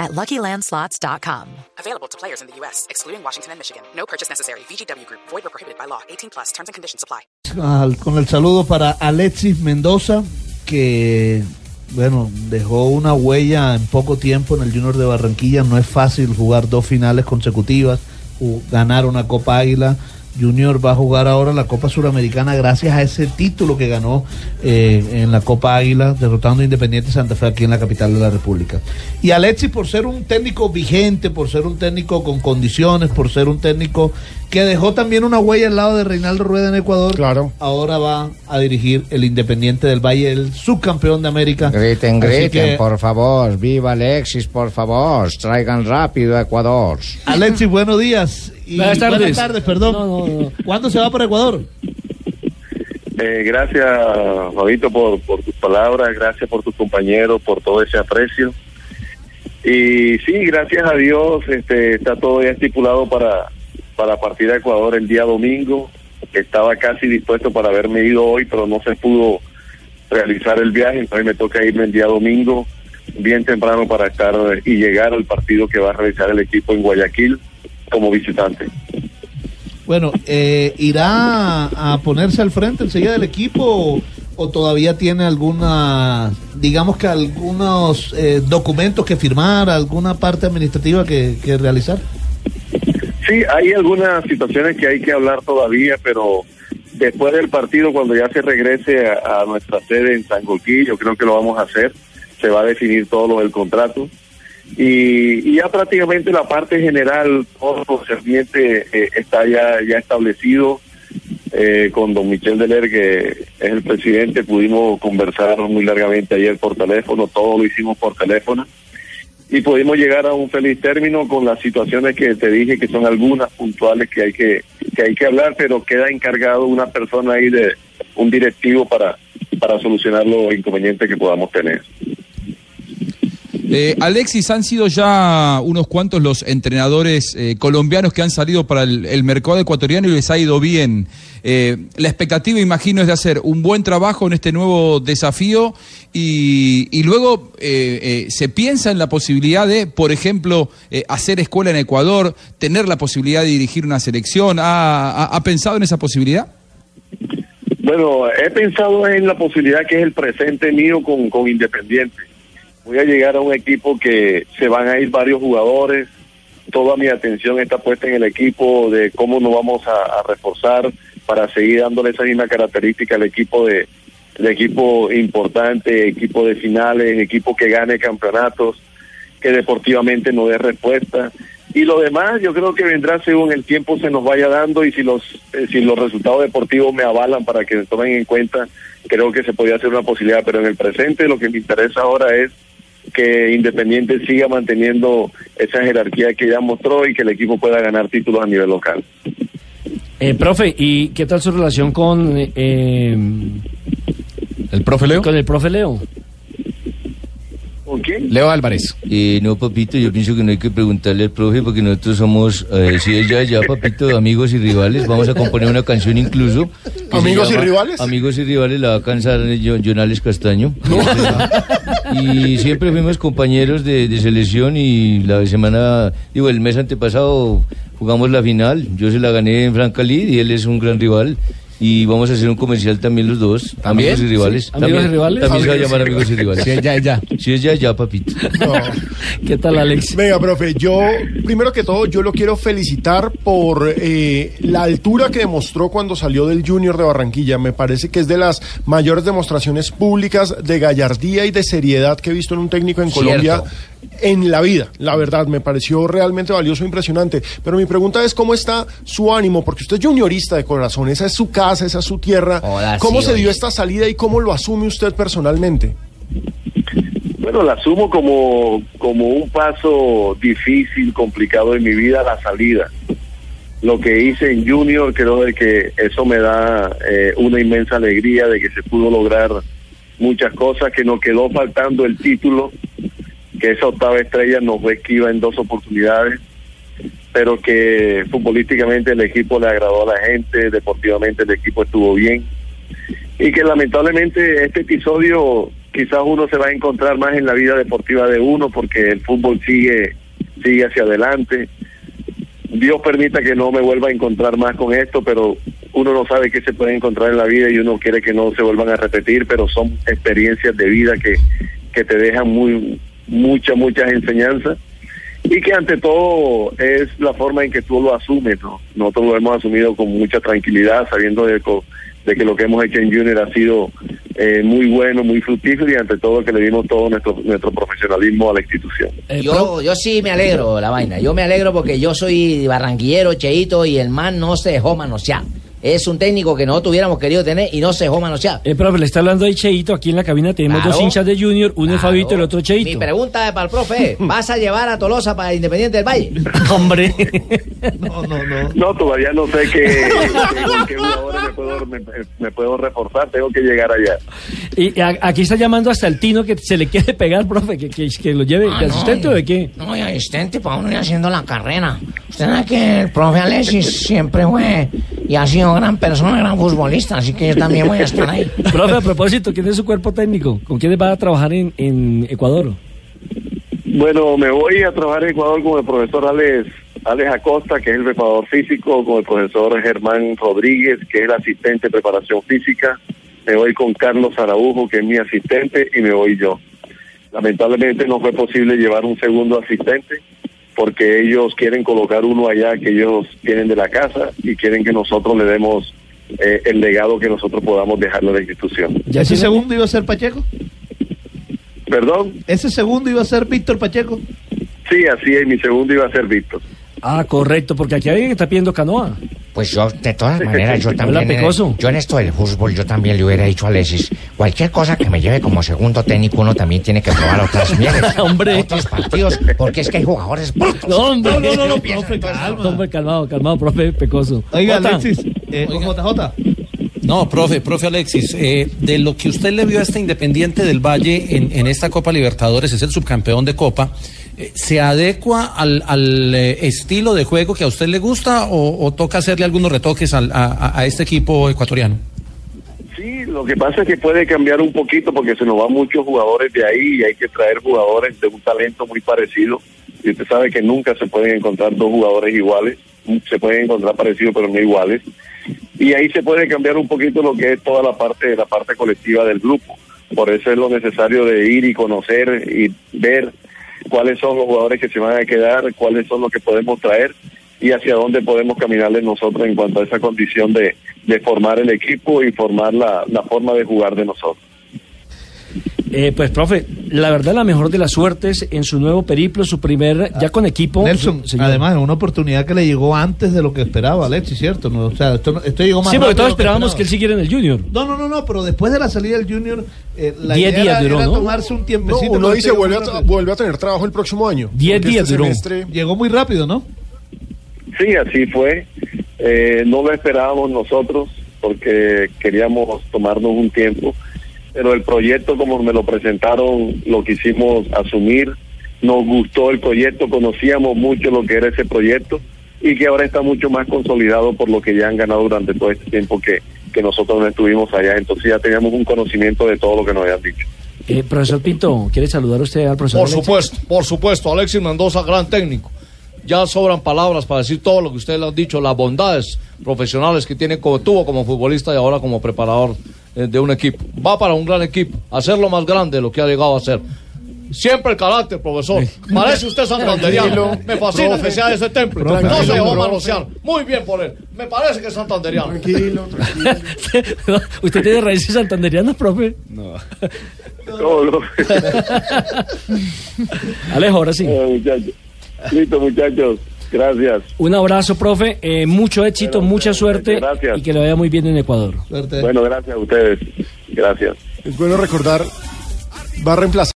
at LuckyLandSlots.com. Available to players in the U.S., excluding Washington and Michigan. No purchase necessary. VGW Group. Void or prohibited by law. 18 plus. Terms and conditions apply. Al- con el saludo para Alexis Mendoza, que bueno, dejó una huella en poco tiempo en el Junior de Barranquilla. No es fácil jugar dos finales consecutivas, ganar una Copa Águila. Junior va a jugar ahora la Copa Suramericana gracias a ese título que ganó eh, en la Copa Águila, derrotando a Independiente Santa Fe aquí en la capital de la República. Y Alexis, por ser un técnico vigente, por ser un técnico con condiciones, por ser un técnico que dejó también una huella al lado de Reinaldo Rueda en Ecuador, Claro. ahora va a dirigir el Independiente del Valle, el subcampeón de América. Griten, Así griten, que, por favor. Viva Alexis, por favor. Traigan rápido a Ecuador. Alexis, buenos días. Y Buenas tardes. Buenas tardes, perdón. No, no, no. ¿Cuándo se va para Ecuador? Eh, gracias, Fabito, por, por tus palabras, gracias por tus compañeros, por todo ese aprecio. Y sí, gracias a Dios, este, está todo ya estipulado para, para partir a Ecuador el día domingo. Estaba casi dispuesto para haberme ido hoy, pero no se pudo realizar el viaje, entonces me toca irme el día domingo, bien temprano para estar y llegar al partido que va a realizar el equipo en Guayaquil como visitante. Bueno, eh, ¿irá a ponerse al frente enseguida del equipo o, todavía tiene alguna, digamos que algunos eh, documentos que firmar, alguna parte administrativa que, que realizar? Sí, hay algunas situaciones que hay que hablar todavía, pero después del partido, cuando ya se regrese a, a nuestra sede en San Joaquín, yo creo que lo vamos a hacer. Se va a definir todo lo del contrato. Y, y ya prácticamente la parte general, todo concerniente eh, está ya, ya establecido. Eh, con don Michel Deler, que es el presidente, pudimos conversar muy largamente ayer por teléfono, todo lo hicimos por teléfono y pudimos llegar a un feliz término con las situaciones que te dije que son algunas puntuales que hay que que hay que hablar pero queda encargado una persona ahí de un directivo para para solucionar los inconvenientes que podamos tener Eh, Alexis, han sido ya unos cuantos los entrenadores eh, colombianos que han salido para el, mercado ecuatoriano y les ha ido bien. Eh, la expectativa, imagino, es de hacer un buen trabajo en este nuevo desafío y, luego eh, eh, se piensa en la posibilidad de, por ejemplo, hacer escuela en Ecuador, tener la posibilidad de dirigir una selección. ¿Ha, ha- ha pensado en esa posibilidad? Bueno, he pensado en la posibilidad que es el presente mío con, con Independiente. Voy a llegar a un equipo que se van a ir varios jugadores. Toda mi atención está puesta en el equipo de cómo nos vamos a, reforzar para seguir dándole esa misma característica al equipo de, equipo importante, equipo de finales, equipo que gane campeonatos, que deportivamente no dé respuesta. Y lo demás yo creo que vendrá según el tiempo se nos vaya dando y si los eh, si los resultados deportivos me avalan para que se tomen en cuenta, creo que se podría hacer una posibilidad, pero en el presente lo que me interesa ahora es que Independiente siga manteniendo esa jerarquía que ya mostró y que el equipo pueda ganar títulos a nivel local. Eh, profe, ¿y qué tal su relación con, eh, ¿El profe Leo? con el profe Leo? ¿Con quién? Leo Álvarez. Eh, no, papito, yo pienso que no hay que preguntarle al profe porque nosotros somos, eh, si es ya, ya, papito, amigos y rivales. Vamos a componer una canción incluso. ¿Amigos y rivales? Amigos y rivales la va a cansar Jonales Castaño. y siempre fuimos compañeros de, de selección y la semana, digo, el mes antepasado jugamos la final. Yo se la gané en Francalí y él es un gran rival. Y vamos a hacer un comercial también los dos, ¿También? amigos y rivales. Sí, ¿amigos y rivales? También se va a llamar amigos y rivales. Sí, ya, ya. Si es ya, ya, papito. ¿Qué tal, Alex? Venga, profe, yo, primero que todo, yo lo quiero felicitar por eh, la altura que demostró cuando salió del Junior de Barranquilla. Me parece que es de las mayores demostraciones públicas de gallardía y de seriedad que he visto en un técnico en Colombia en la vida. La verdad, me pareció realmente valioso e impresionante. Pero mi pregunta es, ¿cómo está su ánimo? Porque usted es juniorista de corazón, esa es su casa, esa es su tierra. ¿Cómo sí, se dio oye. esta salida y cómo lo asume usted personalmente? Bueno, la asumo como, como un paso difícil, complicado en mi vida, la salida. lo que hice en Junior, creo de que eso me da eh, una inmensa alegría de que se pudo lograr muchas cosas, que nos quedó faltando el título, que esa octava estrella nos fue esquiva en dos oportunidades, pero que futbolísticamente el equipo le agradó a la gente, deportivamente el equipo estuvo bien, y que lamentablemente este episodio quizás uno se va a encontrar más en la vida deportiva de uno, porque el fútbol sigue, sigue hacia adelante. Dios permita que no me vuelva a encontrar más con esto, pero uno no sabe qué se puede encontrar en la vida y uno quiere que no se vuelvan a repetir, pero son experiencias de vida que, que te dejan muy muchas, muchas enseñanzas y que ante todo es la forma en que tú lo asumes, ¿no? Nosotros lo hemos asumido con mucha tranquilidad, sabiendo de, de que lo que hemos hecho en Junior ha sido eh, muy bueno, muy fructífero y ante todo que le dimos todo nuestro, nuestro profesionalismo a la institución. Eh, yo, yo sí me alegro la vaina, yo me alegro porque yo soy barranquillero, cheito, y el man no se dejó manosear. Es un técnico que nosotros hubiéramos querido tener y no se dejó manosear. Eh, profe, le está hablando ahí Cheito, aquí en la cabina tenemos dos hinchas de Junior, uno es Fabito y el otro Cheito. Mi pregunta es para el profe, ¿vas a llevar a Tolosa para Independiente del Valle? Hombre. no, no, no. No, todavía no sé qué, qué, jugadores me puedo, me, puedo, reforzar, tengo que llegar allá. Y aquí está llamando hasta el Tino que se le quiere pegar, profe, que, que, lo lleve de asistente o de qué. No, de asistente para uno ir haciendo la carrera. Usted sabe que el profe Alexis siempre fue y ha sido gran persona, gran futbolista, así que yo también voy a estar ahí. Profe, a propósito, ¿quién es su cuerpo técnico? ¿Con quiénes va a trabajar en, en Ecuador? Bueno, me voy a trabajar en Ecuador con el profesor Alex, Alex Acosta, que es el preparador físico, con el profesor Germán Rodríguez, que es el asistente de preparación física. Me voy con Carlos Araujo, que es mi asistente, y me voy yo. Lamentablemente no fue posible llevar un segundo asistente porque ellos quieren colocar uno allá que ellos tienen de la casa y quieren que nosotros le demos eh, el legado que nosotros podamos dejarle a la institución. ¿Ya ese segundo iba a ser Pacheco? ¿Perdón? ¿Ese segundo iba a ser Víctor Pacheco? Sí, así es, mi segundo iba a ser Víctor. Ah, correcto, porque aquí alguien está pidiendo canoa. Pues yo, de todas maneras, yo también. Yo en esto del fútbol, yo también le hubiera dicho a Alexis, cualquier cosa que me lleve como segundo técnico, uno también tiene que probar otras mieles. hombre. Otros partidos, porque es que hay jugadores No, hombre, no, no, no, profe, Hombre, calmado, calmado, profe Pecoso. Oiga, Alexis, eh, JJ. No, profe, profe Alexis, eh, de lo que usted le vio a este Independiente del Valle en, en esta Copa Libertadores, es el subcampeón de Copa. Eh, ¿Se adecua al, al eh, estilo de juego que a usted le gusta o, toca hacerle algunos retoques al, a, este equipo ecuatoriano? Sí, lo que pasa es que puede cambiar un poquito porque se nos van muchos jugadores de ahí y hay que traer jugadores de un talento muy parecido. Y usted sabe que nunca se pueden encontrar dos jugadores iguales, se pueden encontrar parecidos pero no iguales. Y ahí se puede cambiar un poquito lo que es toda la parte, la parte colectiva del grupo. Por eso es lo necesario de ir y conocer y ver cuáles son los jugadores que se van a quedar, cuáles son los que podemos traer y hacia dónde podemos caminarle nosotros en cuanto a esa condición de, de formar el equipo y formar la, la forma de jugar de nosotros. Eh, pues, profe, la verdad, la mejor de las suertes en su nuevo periplo, su primer, ya con equipo. Nelson, además, es una oportunidad que le llegó antes de lo que esperaba Alexis, ¿cierto? No, o sea, esto, esto llegó más Sí, porque todos esperábamos que, él siguiera en el Junior. No, no, no, no, pero después de la salida del Junior, eh, la Diez idea días duró, ¿no? tomarse un tiempecito. No, uno dice, vuelve a, vuelve a tener trabajo el próximo año. Diez días este duró. Llegó muy rápido, ¿no? Sí, así fue. Eh, no lo esperábamos nosotros porque queríamos tomarnos un tiempo pero el proyecto como me lo presentaron lo quisimos asumir, nos gustó el proyecto, conocíamos mucho lo que era ese proyecto y que ahora está mucho más consolidado por lo que ya han ganado durante todo este tiempo que, que nosotros no estuvimos allá, entonces ya teníamos un conocimiento de todo lo que nos habían dicho. Eh, profesor Pinto, ¿quiere saludar usted al profesor? Por supuesto, por supuesto, Alexis Mendoza, gran técnico. Ya sobran palabras para decir todo lo que ustedes le han dicho, las bondades profesionales que tiene como tuvo como futbolista y ahora como preparador eh, de un equipo. Va para un gran equipo, hacerlo más grande de lo que ha llegado a ser. Siempre el carácter, profesor. Parece usted santanderiano. Me fascina que sea de ese templo. no se dejó manosear. Muy bien por él. Me parece que es santanderiano. Tranquilo, tranquilo. ¿Usted tiene raíces santanderianas, profe? No. no, no. Alejo, ahora sí. muchachos. Listo, muchachos. Gracias. Un abrazo, profe. Eh, mucho éxito, mucha suerte. Gracias. Y que le vaya muy bien en Ecuador. Bueno, gracias a ustedes. Gracias. Es bueno recordar, va a reemplazar.